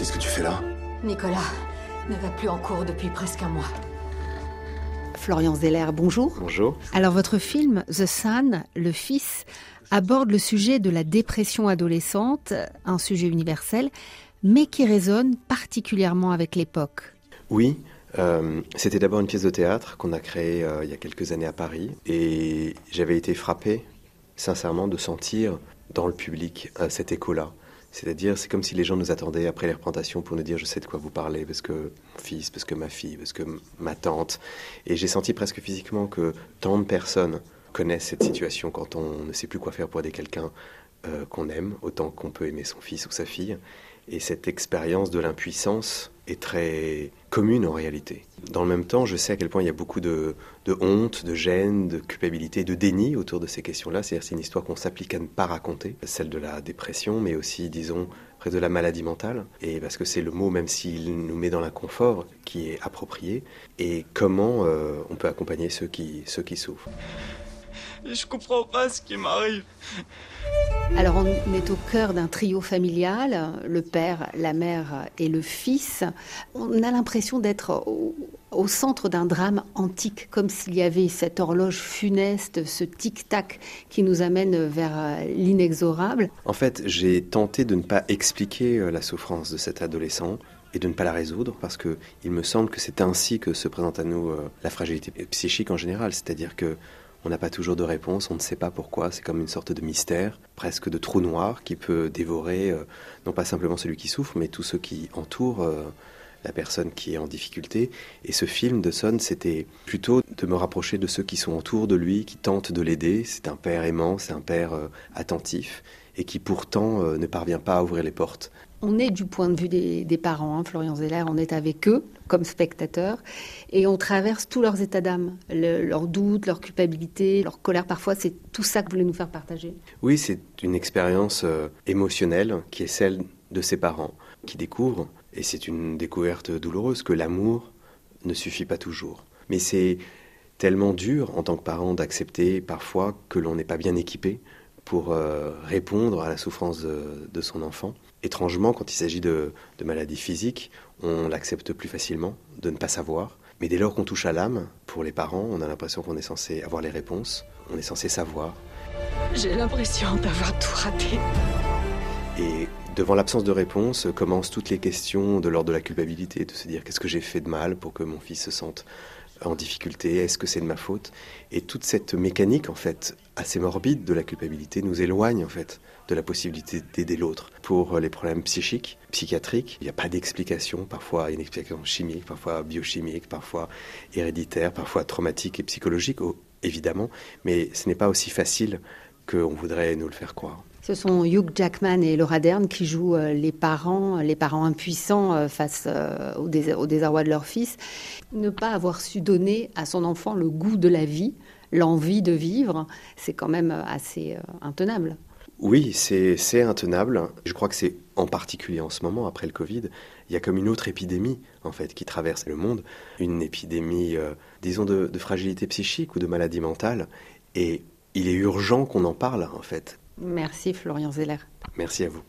Qu'est-ce que tu fais là Nicolas ne va plus en cours depuis presque un mois. Florian Zeller, bonjour. Bonjour. Alors votre film The Son, le fils, aborde le sujet de la dépression adolescente, un sujet universel, mais qui résonne particulièrement avec l'époque. Oui, euh, c'était d'abord une pièce de théâtre qu'on a créée euh, il y a quelques années à Paris et j'avais été frappé sincèrement de sentir dans le public euh, cet écho-là. C'est-à-dire, c'est comme si les gens nous attendaient après les représentations pour nous dire je sais de quoi vous parlez, parce que mon fils, parce que ma fille, parce que ma tante. Et j'ai senti presque physiquement que tant de personnes connaissent cette situation quand on ne sait plus quoi faire pour aider quelqu'un euh, qu'on aime, autant qu'on peut aimer son fils ou sa fille. Et cette expérience de l'impuissance est très commune en réalité. Dans le même temps, je sais à quel point il y a beaucoup de, honte, de gêne, de culpabilité, de déni autour de ces questions-là. C'est-à-dire c'est une histoire qu'on s'applique à ne pas raconter, celle de la dépression, mais aussi, disons, près de la maladie mentale. Et parce que c'est le mot, même s'il nous met dans l'inconfort, qui est approprié. Et comment euh, on peut accompagner ceux qui, ceux qui souffrent. Je comprends pas ce qui m'arrive. Alors on est au cœur d'un trio familial, le père, la mère et le fils. On a l'impression d'être au, au, centre d'un drame antique, comme s'il y avait cette horloge funeste, ce tic-tac qui nous amène vers l'inexorable. En fait, j'ai tenté de ne pas expliquer la souffrance de cet adolescent et de ne pas la résoudre parce que il me semble que c'est ainsi que se présente à nous la fragilité psychique en général, c'est-à-dire que on n'a pas toujours de réponse, on ne sait pas pourquoi, c'est comme une sorte de mystère, presque de trou noir qui peut dévorer euh, non pas simplement celui qui souffre, mais tous ceux qui entourent euh, la personne qui est en difficulté. Et ce film de Son, c'était plutôt de me rapprocher de ceux qui sont autour de lui, qui tentent de l'aider. C'est un père aimant, c'est un père euh, attentif, et qui pourtant ne parvient pas à ouvrir les portes. On est du point de vue des, des parents, hein, Florian Zeller, on est avec eux comme spectateurs et on traverse tous leurs états d'âme, le, leurs doutes, leur culpabilité, leur colère. Parfois, c'est tout ça que vous voulez nous faire partager. Oui, c'est une expérience euh, émotionnelle qui est celle de ses parents qui découvrent, et c'est une découverte douloureuse, que l'amour ne suffit pas toujours. Mais c'est tellement dur en tant que parent d'accepter parfois que l'on n'est pas bien équipé pour euh, répondre à la souffrance de, de, son enfant. Étrangement, quand il s'agit de, de maladies physiques, on l'accepte plus facilement de ne pas savoir. Mais dès lors qu'on touche à l'âme, pour les parents, on a l'impression qu'on est censé avoir les réponses, on est censé savoir. J'ai l'impression d'avoir tout raté. Et devant l'absence de réponse, commencent toutes les questions de l'ordre de la culpabilité, de se dire qu'est-ce que j'ai fait de mal pour que mon fils se sente en difficulté, est-ce que c'est de ma faute? Et toute cette mécanique, en fait, assez morbide de la culpabilité nous éloigne, en fait, de la possibilité d'aider l'autre. Pour les problèmes psychiques, psychiatriques, il n'y a pas d'explication. Parfois, une explication chimique, parfois biochimique, parfois héréditaire, parfois traumatique et psychologique, évidemment. Mais ce n'est pas aussi facile qu'on voudrait nous le faire croire. Ce sont Hugh Jackman et Laura Dern qui jouent les parents, les parents impuissants face au, dés au désarroi de leur fils. Ne pas avoir su donner à son enfant le goût de la vie, l'envie de vivre, c'est quand même assez intenable. Oui, c'est intenable. Je crois que c'est en particulier en ce moment, après le Covid, il y a comme une autre épidémie, en fait, qui traverse le monde. Une épidémie, euh, disons, de fragilité psychique ou de maladie mentale. Et il est urgent qu'on en parle, en fait. Merci Florian Zeller. Merci à vous.